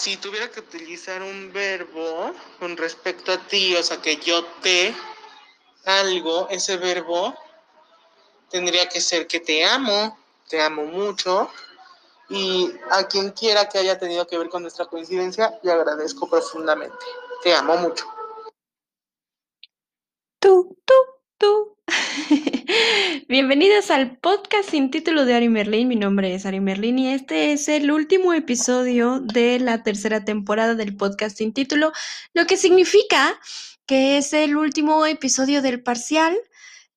si tuviera que utilizar un verbo con respecto a ti, o sea, que yo te algo, ese verbo tendría que ser que te amo, te amo mucho. Y a quien quiera que haya tenido que ver con nuestra coincidencia, le agradezco profundamente. Te amo mucho. Tú. Bienvenidos al podcast sin título de Ari Merlin. Mi nombre es Ari Merlin y este es el último episodio de la tercera temporada del podcast sin título, lo que significa que es el último episodio del parcial.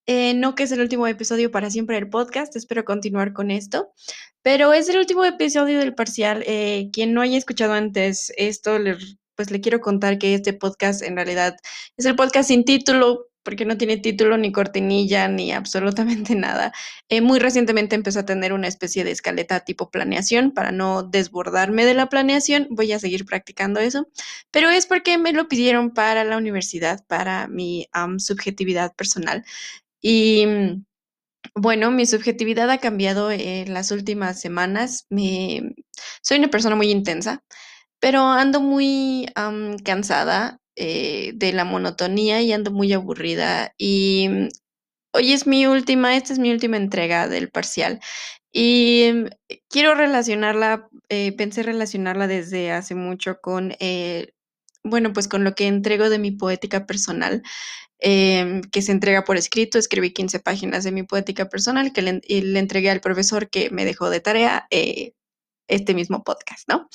Eh, no que es el último episodio para siempre del podcast, espero continuar con esto, pero es el último episodio del parcial. Eh, quien no haya escuchado antes esto, pues le quiero contar que este podcast en realidad es el podcast sin título porque no tiene título ni cortinilla ni absolutamente nada. Eh, muy recientemente empezó a tener una especie de escaleta tipo planeación para no desbordarme de la planeación. Voy a seguir practicando eso, pero es porque me lo pidieron para la universidad, para mi subjetividad personal. Y mm, bueno, mi subjetividad ha cambiado en las últimas semanas. Me, soy una persona muy intensa, pero ando muy cansada eh, de la monotonía y ando muy aburrida. Y mm, hoy es mi última, esta es mi última entrega del parcial. Y mm, quiero relacionarla, eh, pensé relacionarla desde hace mucho con, eh, bueno, pues con lo que entrego de mi poética personal, em, que se entrega por escrito. Escribí 15 páginas de mi poética personal que le, le entregué al profesor que me dejó de tarea este mismo podcast, ¿no?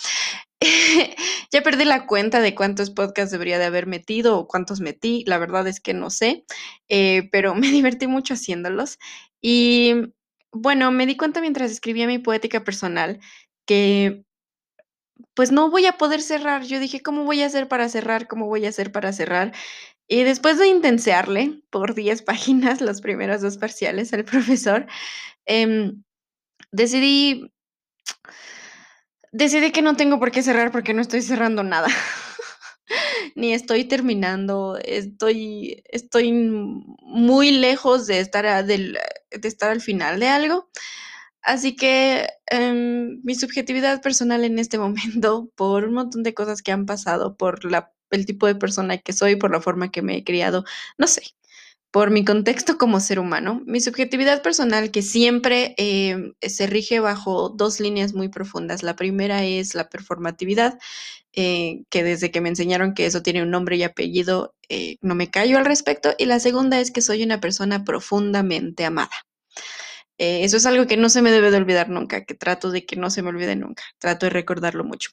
ya perdí la cuenta de cuántos podcasts debería de haber metido o cuántos metí, la verdad es que no sé, eh, pero me divertí mucho haciéndolos. Y bueno, me di cuenta mientras escribía mi poética personal que pues no voy a poder cerrar. Yo dije, ¿cómo voy a hacer para cerrar? ¿Cómo voy a hacer para cerrar? Y después de intensearle por 10 páginas los primeros dos parciales al profesor, em, decidí Decidí que no tengo por qué cerrar porque no estoy cerrando nada. Ni estoy terminando. Estoy, estoy muy lejos de estar, de estar al final de algo. Así que em, mi subjetividad personal en este momento, por un montón de cosas que han pasado, por la, el tipo de persona que soy, por la forma que me he criado, no sé, por mi contexto como ser humano, mi subjetividad personal que siempre em, se rige bajo dos líneas muy profundas. La primera es la performatividad, eh, que desde que me enseñaron que eso tiene un nombre y apellido, eh, no me callo al respecto. Y la segunda es que soy una persona profundamente amada. Eh, eso es algo que no se me debe de olvidar nunca, que trato de que no se me olvide nunca, trato de recordarlo mucho.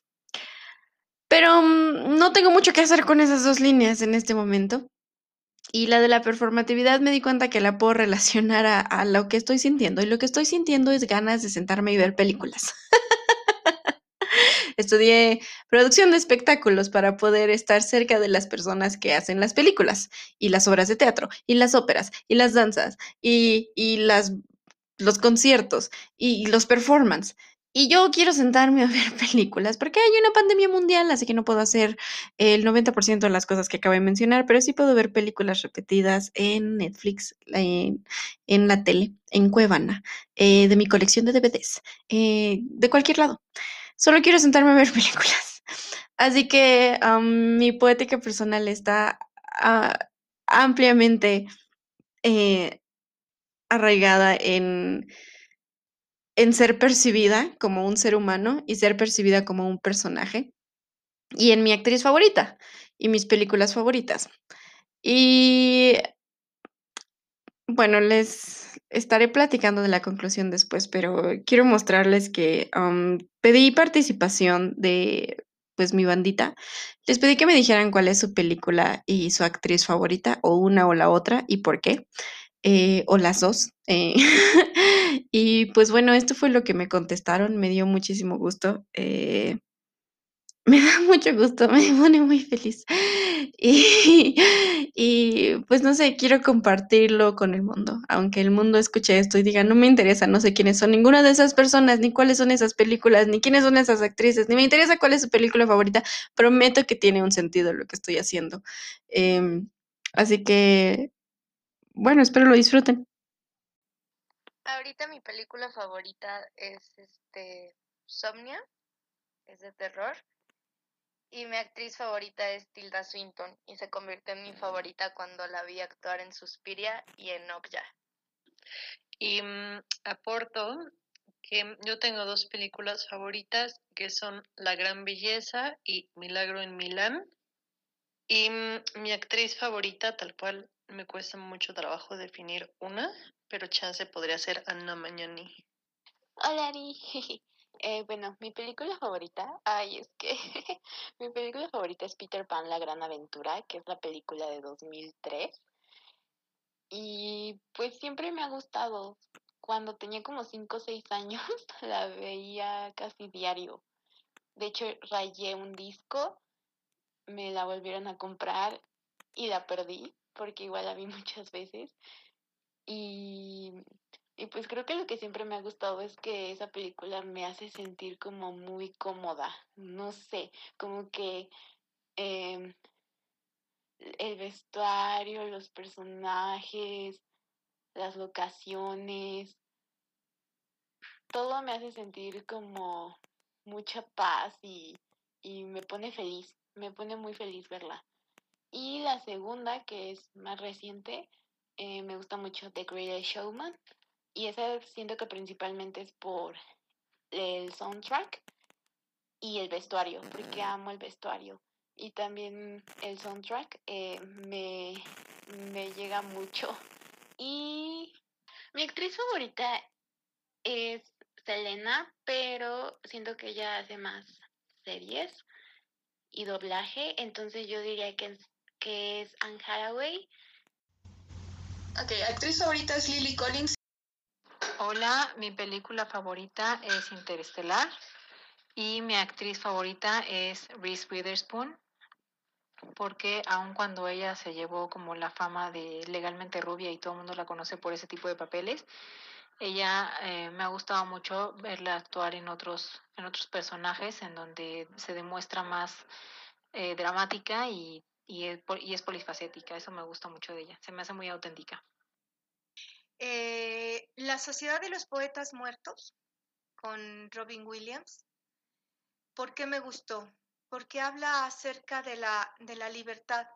Pero mm, no tengo mucho que hacer con esas dos líneas en este momento. Y la de la performatividad me di cuenta que la puedo relacionar a, lo que estoy sintiendo. Y lo que estoy sintiendo es ganas de sentarme y ver películas. Estudié producción de espectáculos para poder estar cerca de las personas que hacen las películas y las obras de teatro y las óperas y las danzas y, y las, los conciertos y los performances. Y yo quiero sentarme a ver películas porque hay una pandemia mundial, así que no puedo hacer el 90% de las cosas que acabo de mencionar, pero sí puedo ver películas repetidas en Netflix, en, la tele, en Cuevana, eh, de mi colección de DVDs, eh, de cualquier lado. Solo quiero sentarme a ver películas. Así que mi poética personal está ah, ampliamente eh, arraigada en en ser percibida como un ser humano y ser percibida como un personaje. Y en mi actriz favorita y mis películas favoritas. Y bueno, les estaré platicando de la conclusión después, pero quiero mostrarles que pedí participación de pues mi bandita. Les pedí que me dijeran cuál es su película y su actriz favorita, o una o la otra, y por qué. Eh, o las dos. Eh, y pues bueno, esto fue lo que me contestaron, me dio muchísimo gusto. Eh, me da mucho gusto, me pone muy feliz. Y, y, pues no sé, quiero compartirlo con el mundo, aunque el mundo escuche esto y diga, no me interesa, no sé quiénes son ninguna de esas personas, ni cuáles son esas películas, ni quiénes son esas actrices, ni me interesa cuál es su película favorita, prometo que tiene un sentido lo que estoy haciendo. Em, así que bueno, espero lo disfruten. Ahorita mi película favorita es este Somnia, es de terror. Y mi actriz favorita es Tilda Swinton y se convirtió en mi favorita cuando la vi actuar en Suspiria y en Okja. Y mm, aporto que yo tengo dos películas favoritas que son La Gran Belleza y Milagro en Milán. Y mm, mi actriz favorita, tal cual, me cuesta mucho trabajo definir una, pero chance podría ser Anna Magnani. Hola, Ari. Eh, bueno, mi película favorita, ay, es que mi película favorita es Peter Pan, La Gran Aventura, que es la película de 2003. Y pues siempre me ha gustado. Cuando tenía como 5 o 6 años, la veía casi diario. De hecho, rayé un disco, me la volvieron a comprar y la perdí, porque igual la vi muchas veces. Y y pues creo que lo que siempre me ha gustado es que esa película me hace sentir como muy cómoda, no sé, como que em, el vestuario, los personajes, las locaciones, todo me hace sentir como mucha paz y, y me pone feliz, me pone muy feliz verla. Y la segunda, que es más reciente, eh, me gusta mucho The Greatest Showman. Y esa siento que principalmente es por el soundtrack y el vestuario, porque amo el vestuario. Y también el soundtrack eh, me, me llega mucho. Y mi actriz favorita es Selena, pero siento que ella hace más series y doblaje, entonces yo diría que es, que es Anne Hathaway. Ok, actriz favorita es Lily Collins. Hola, mi película favorita es Interestelar y mi actriz favorita es Reese Witherspoon porque aun cuando ella se llevó como la fama de legalmente rubia y todo el mundo la conoce por ese tipo de papeles, ella eh, me ha gustado mucho verla actuar en otros en otros personajes en donde se demuestra más eh, dramática y, y, es, y es polifacética. Eso me gusta mucho de ella. Se me hace muy auténtica. Eh, la Sociedad de los Poetas Muertos con Robin Williams. ¿Por qué me gustó? Porque habla acerca de la, de la libertad,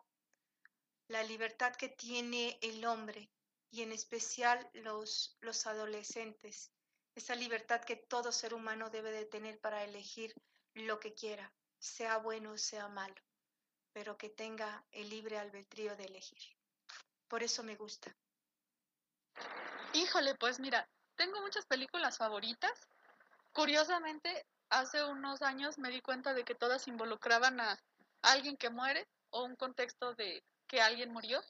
la libertad que tiene el hombre y en especial los, los adolescentes, esa libertad que todo ser humano debe de tener para elegir lo que quiera, sea bueno o sea malo, pero que tenga el libre albedrío de elegir. Por eso me gusta. Híjole, pues mira, tengo muchas películas favoritas. Curiosamente, hace unos años me di cuenta de que todas involucraban a alguien que muere o un contexto de que alguien murió.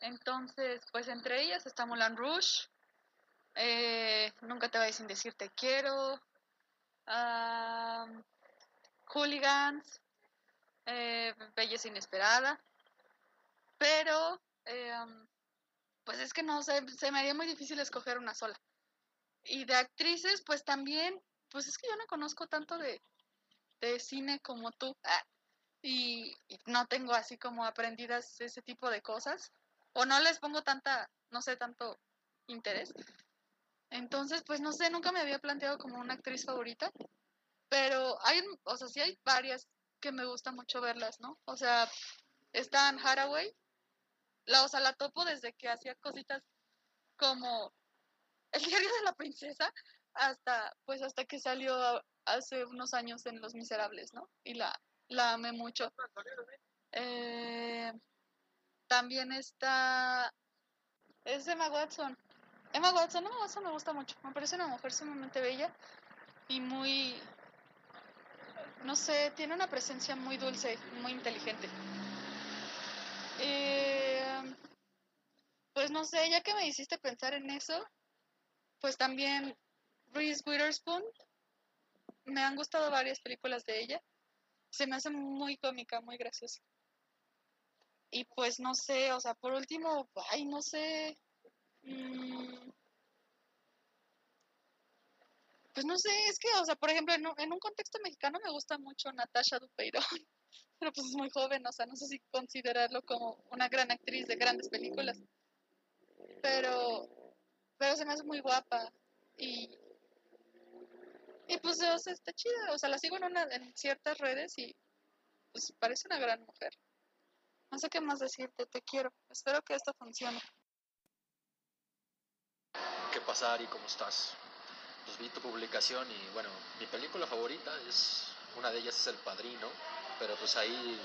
Entonces, pues entre ellas está Moulin Rouge, eh, Nunca te vayas sin decir te quiero, Hooligans, eh, Belleza Inesperada, pero eh, pues es que no sé, se me haría muy difícil escoger una sola. Y de actrices, pues también, pues es que yo no conozco tanto de, cine como tú. Ah, y, no tengo así como aprendidas ese tipo de cosas. O no les pongo tanta, no sé, tanto interés. Entonces, pues no sé, nunca me había planteado como una actriz favorita. Pero hay, o sea, sí hay varias que me gusta mucho verlas, ¿no? O sea, está Anne Haraway, la, o sea, la topo desde que hacía cositas como El diario de la princesa hasta, pues hasta que salió hace unos años en Los Miserables, ¿no? Y la, la amé mucho. Eh, también está, es Emma Watson. Emma Watson, Emma Watson me gusta mucho. Me parece una mujer sumamente bella y muy, no sé, tiene una presencia muy dulce, muy inteligente. Eh, pues no sé, ya que me hiciste pensar en eso, pues también Reese Witherspoon, me han gustado varias películas de ella, se me hace muy cómica, muy graciosa. Y pues no sé, o sea, por último, ay, no sé. Mm, pues no sé, es que, o sea, por ejemplo, en un, contexto mexicano me gusta mucho Natasha Dupeirón pero pues es muy joven, o sea, no sé si considerarlo como una gran actriz de grandes películas. Pero, pero se me hace muy guapa y, y pues, o sea, está chida, o sea, la sigo en, una, en ciertas redes y, pues parece una gran mujer. No sé qué más decirte, te quiero. Espero que esto funcione. ¿Qué pasa, Ari? ¿Cómo estás? Pues vi tu publicación y bueno, mi película favorita es, una de ellas es El Padrino, pero pues ahí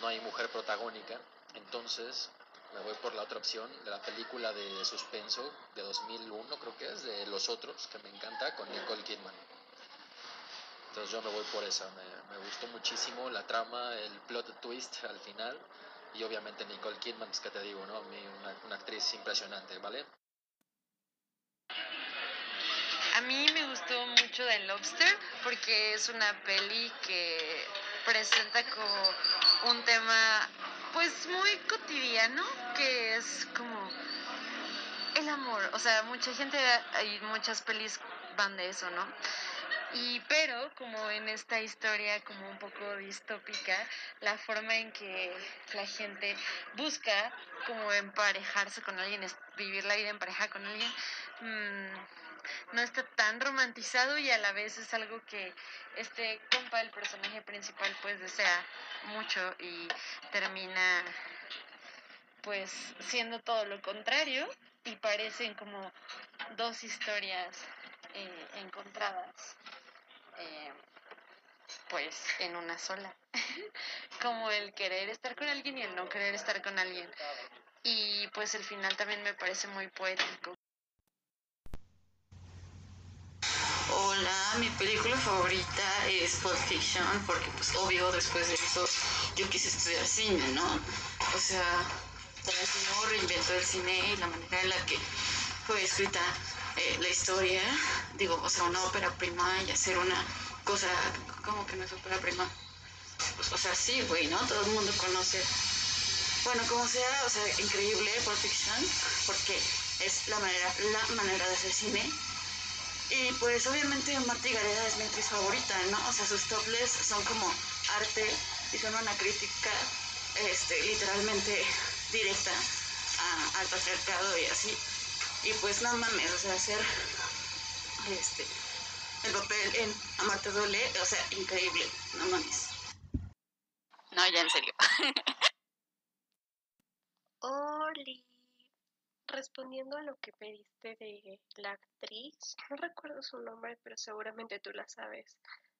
no hay mujer protagónica, entonces me voy por la otra opción de la película de suspenso de 2001, creo que es, de Los Otros, que me encanta, con Nicole Kidman. Entonces yo me voy por esa, me, me gustó muchísimo la trama, el plot twist al final y obviamente Nicole Kidman, es que te digo, ¿no? Mi- Una, una actriz impresionante, ¿vale? A mí me gustó mucho The Lobster porque es una peli que presenta como un tema pues muy cotidiano que es como el amor. O sea, mucha gente y muchas pelis van de eso, ¿no? Y pero como en esta historia como un poco distópica, la forma en que la gente busca como emparejarse con alguien, vivir la vida en con alguien, mm, no está tan romantizado y a la vez es algo que este compa, el personaje principal, pues desea mucho y termina pues siendo todo lo contrario y parecen como dos historias eh, encontradas eh, pues en una sola. Como el querer estar con alguien y el no querer estar con alguien. Y pues el final también me parece muy poético Hola, mi película favorita es Pulp Fiction porque pues obvio después de eso yo quise estudiar cine, ¿no? O sea, Tarantino reinventó el cine y la manera en la que fue escrita eh, la historia, digo, o sea, una ópera prima y hacer una cosa como que no es ópera prima. Pues, o sea, sí, güey, ¿no? Todo el mundo conoce. Bueno, como sea, o sea, increíble Pulp Fiction porque es la manera, la manera de hacer cine y pues obviamente Marta Gareda es mi actriz favorita, ¿no? O sea, sus topless son como arte y son una crítica este, literalmente directa a- al patriarcado y así. Y pues no mames, o sea, hacer este, el papel en Amarte Duele, o sea, increíble, no mames. No, ya en serio. Oli, respondiendo a lo que pediste de la actriz, no recuerdo su nombre, pero seguramente tú la sabes.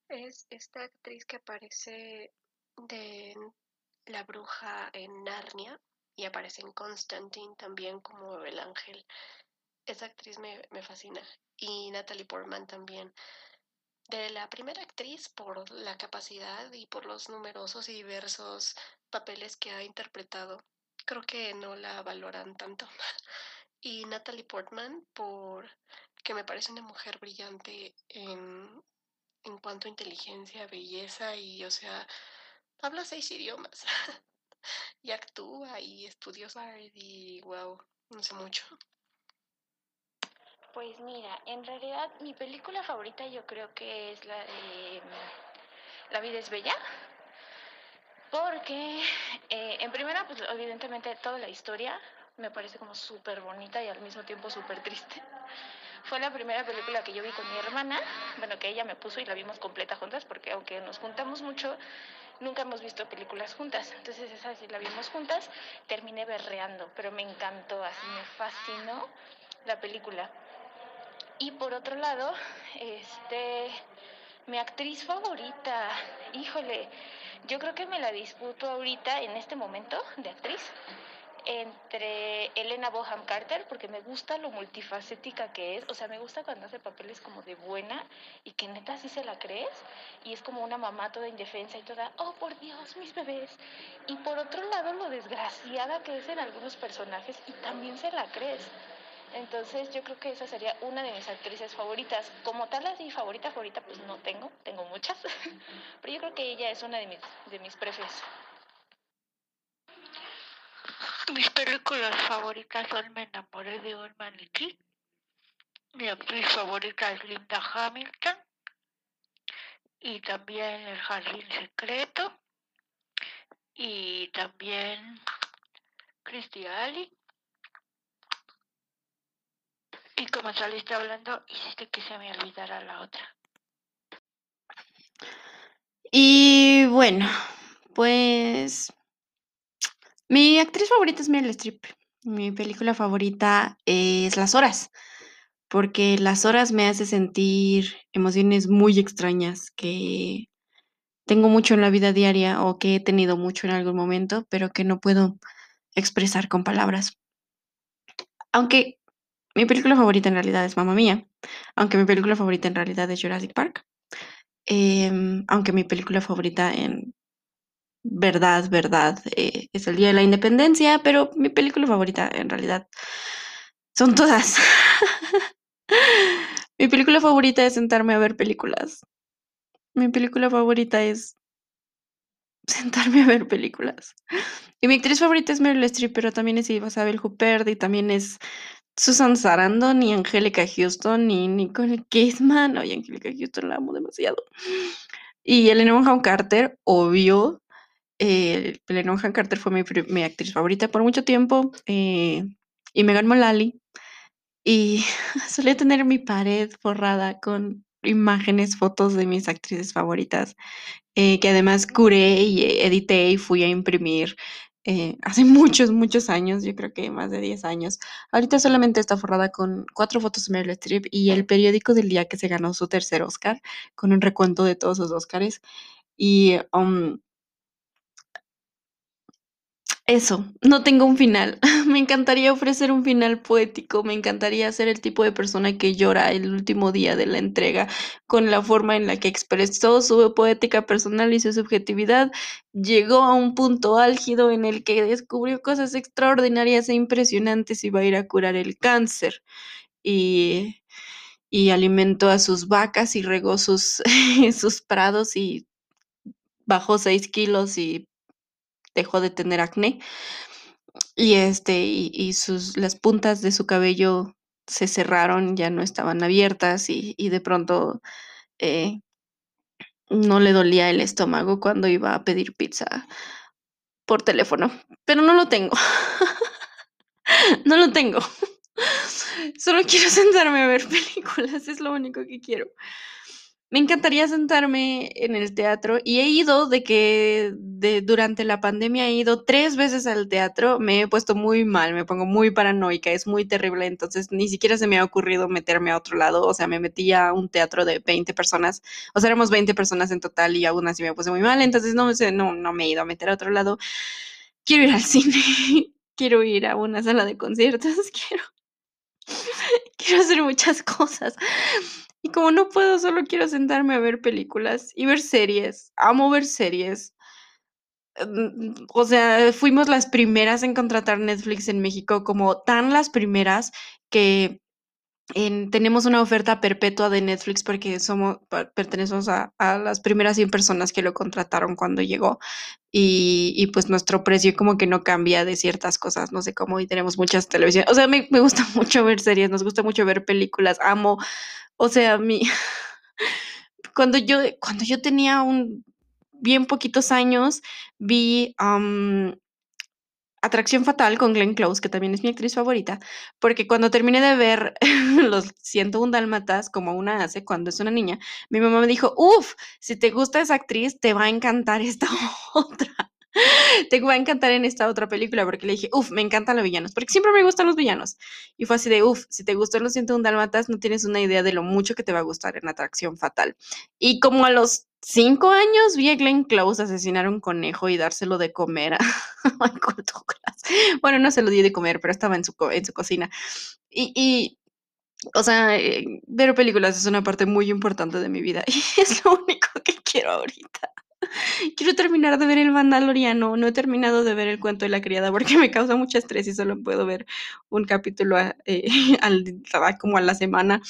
Es esta actriz que aparece de la bruja en Narnia y aparece en Constantine también como el ángel. Esa actriz me, me fascina. Y Natalie Portman también. De la primera actriz por la capacidad y por los numerosos y diversos papeles que ha interpretado creo que no la valoran tanto. Y Natalie Portman, por que me parece una mujer brillante en, en cuanto a inteligencia, belleza y, o sea, habla seis idiomas. y actúa y estudiosa y, wow, no sé mucho. Pues mira, en realidad mi película favorita yo creo que es la de La vida es bella. Porque, eh, en primera, pues evidentemente toda la historia me parece como súper bonita y al mismo tiempo súper triste. Fue la primera película que yo vi con mi hermana, bueno, que ella me puso y la vimos completa juntas, porque aunque nos juntamos mucho, nunca hemos visto películas juntas. Entonces esa sí la vimos juntas, terminé berreando, pero me encantó, así me fascinó la película. Y por otro lado, este, mi actriz favorita, híjole, yo creo que me la disputo ahorita en este momento de actriz entre Elena Boham Carter porque me gusta lo multifacética que es, o sea, me gusta cuando hace papeles como de buena y que neta sí se la crees y es como una mamá toda indefensa y toda, oh por Dios, mis bebés. Y por otro lado lo desgraciada que es en algunos personajes y también se la crees. Entonces yo creo que esa sería una de mis actrices favoritas. Como tal así favorita favorita pues no tengo, tengo muchas, pero yo creo que ella es una de mis de mis prefes. Mis películas favoritas son Me enamoré de un maniquí. Mi actriz favorita es Linda Hamilton. Y también El Jardín Secreto. Y también Christy Ali. Y como saliste hablando, hiciste que se me olvidara la otra. Y bueno, pues mi actriz favorita es Meryl Streep. Mi película favorita es Las Horas, porque Las Horas me hace sentir emociones muy extrañas que tengo mucho en la vida diaria o que he tenido mucho en algún momento, pero que no puedo expresar con palabras. Aunque mi película favorita en realidad es Mamma Mía, aunque mi película favorita en realidad es Jurassic Park, em, aunque mi película favorita en verdad, verdad, eh, es el Día de la Independencia, pero mi película favorita en realidad son todas. mi película favorita es sentarme a ver películas. Mi película favorita es sentarme a ver películas. Y mi actriz favorita es Meryl Streep, pero también es Isabel Huppert y también es Susan Sarandon y Angélica Houston y Nicole Kidman. Oye, Angélica Houston la amo demasiado. Y Elena Bonham Carter, obvio. Eh, Elena Bonham Carter fue mi, mi, actriz favorita por mucho tiempo. Eh, y Megan Mullally. Y solía tener mi pared forrada con imágenes, fotos de mis actrices favoritas, eh, que además curé y edité y fui a imprimir eh, hace muchos, muchos años, yo creo que más de 10 años. Ahorita solamente está forrada con cuatro fotos de Meryl Streep y el periódico del día que se ganó su tercer Oscar, con un recuento de todos sus Oscars. Y um, eso, no tengo un final. Me encantaría ofrecer un final poético, me encantaría ser el tipo de persona que llora el último día de la entrega con la forma en la que expresó su poética personal y su subjetividad. Llegó a un punto álgido en el que descubrió cosas extraordinarias e impresionantes y va a ir a curar el cáncer. Y, y alimentó a sus vacas y regó sus, sus prados y bajó seis kilos y dejó de tener acné y este y, sus las puntas de su cabello se cerraron, ya no estaban abiertas y, y de pronto eh, no le dolía el estómago cuando iba a pedir pizza por teléfono, pero no lo tengo. no lo tengo. Solo quiero sentarme a ver películas, es lo único que quiero. Me encantaría sentarme en el teatro y he ido de que durante la pandemia he ido tres veces al teatro, me he puesto muy mal, me pongo muy paranoica, es muy terrible, entonces ni siquiera se me ha ocurrido meterme a otro lado, o sea, me metí a un teatro de 20 personas, o sea, éramos 20 personas en total y aún así me puse muy mal, entonces no, no, no me he ido a meter a otro lado. Quiero ir al cine, quiero ir a una sala de conciertos, quiero, quiero hacer muchas cosas. Y como no puedo, solo quiero sentarme a ver películas y ver series. Amo ver series. Mm, o sea, fuimos las primeras en contratar Netflix en México, como tan las primeras que en, tenemos una oferta perpetua de Netflix porque somos pertenecemos a, a, las primeras 100 personas que lo contrataron cuando llegó y, y, pues nuestro precio como que no cambia de ciertas cosas, no sé cómo, y tenemos muchas televisiones. O sea, me, me gusta mucho ver series, nos gusta mucho ver películas, amo o sea, mi cuando yo cuando yo tenía un bien poquitos años, vi, Atracción Fatal con Glenn Close, que también es mi actriz favorita, porque cuando terminé de ver los 101 dálmatas, como una hace cuando es una niña, mi mamá me dijo: "Uf, si te gusta esa actriz, te va a encantar esta otra". te va a encantar en esta otra película, porque le dije, uff, me encantan los villanos, porque siempre me gustan los villanos. Y fue así de, uff, si te gustó Los 101 Dálmatas, no tienes una idea de lo mucho que te va a gustar en Atracción Fatal. Y como a los cinco años vi a Glenn Close asesinar a un conejo y dárselo de comer a Michael. Bueno, no se lo di de comer, pero estaba en su, en su cocina. Y, y o sea, eh, ver películas es una parte muy importante de mi vida y es lo único que quiero ahorita. Quiero terminar de ver El Mandaloriano. No he terminado de ver El cuento de la criada porque me causa mucho estrés y solo puedo ver un capítulo a, eh, al, como a la semana.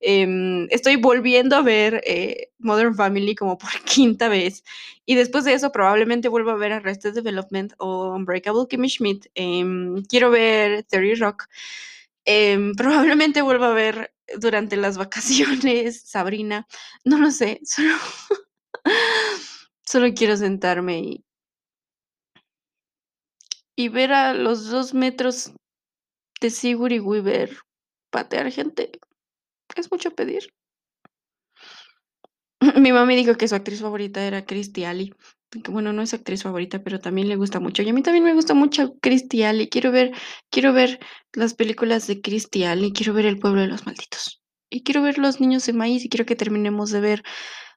Eh, estoy volviendo a ver eh, Modern Family como por quinta vez. Y después de eso probablemente vuelva a ver Arrested Development o Unbreakable Kimmy Schmidt. Em, quiero ver Terry Rock. Em, probablemente vuelva a ver durante las vacaciones Sabrina. No lo sé. Solo... Solo quiero sentarme y y ver a los dos metros de Sigourney Weaver patear gente. Es mucho pedir. Mi mami dijo que su actriz favorita era Kirstie Alley, bueno, no es actriz favorita, pero también le gusta mucho. Y a mí también me gusta mucho Christy Alley. Quiero ver, quiero ver las películas de Christy Alley, quiero ver El pueblo de los malditos. Y quiero ver Los niños de maíz y quiero que terminemos de ver.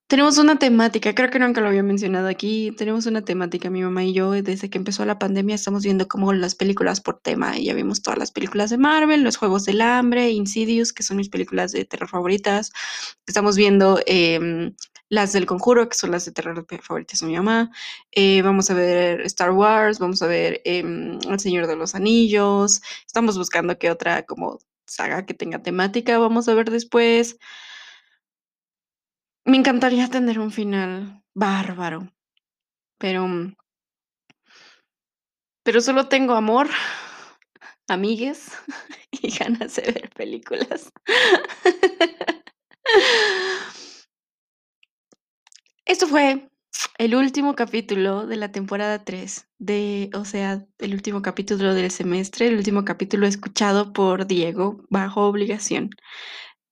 Tenemos una temática, creo que nunca lo había mencionado aquí. Tenemos una temática, mi mamá y yo, desde que empezó la pandemia, estamos viendo como las películas por tema. Ya vimos todas las películas de Marvel, Los Juegos del Hambre, Insidious, que son mis películas de terror favoritas. Estamos viendo em, las del Conjuro, que son las de terror favoritas de mi mamá. Eh, vamos a ver Star Wars, vamos a ver em, El Señor de los Anillos. Estamos buscando qué otra como saga que tenga temática vamos a ver después. Me encantaría tener un final bárbaro, pero pero solo tengo amor, amigues y ganas de ver películas. Esto fue el último capítulo de la temporada 3 de, o sea, el último capítulo del semestre, el último capítulo escuchado por Diego bajo obligación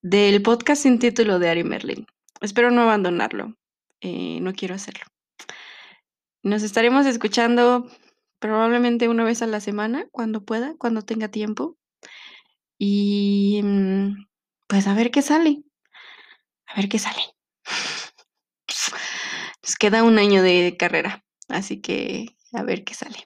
del podcast sin título de Ari Merlin. Espero no abandonarlo. eh, no quiero hacerlo. Nos estaremos escuchando probablemente una vez a la semana, cuando pueda, cuando tenga tiempo. Y mm, pues a ver qué sale. A ver qué sale. Nos queda un año de carrera, así que a ver qué sale.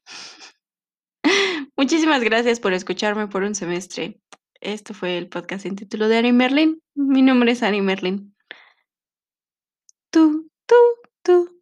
Muchísimas gracias por escucharme por un semestre. Esto fue el podcast sin título de Ari Merlin. Mi nombre es Ari Merlin. Tú, tú, tú.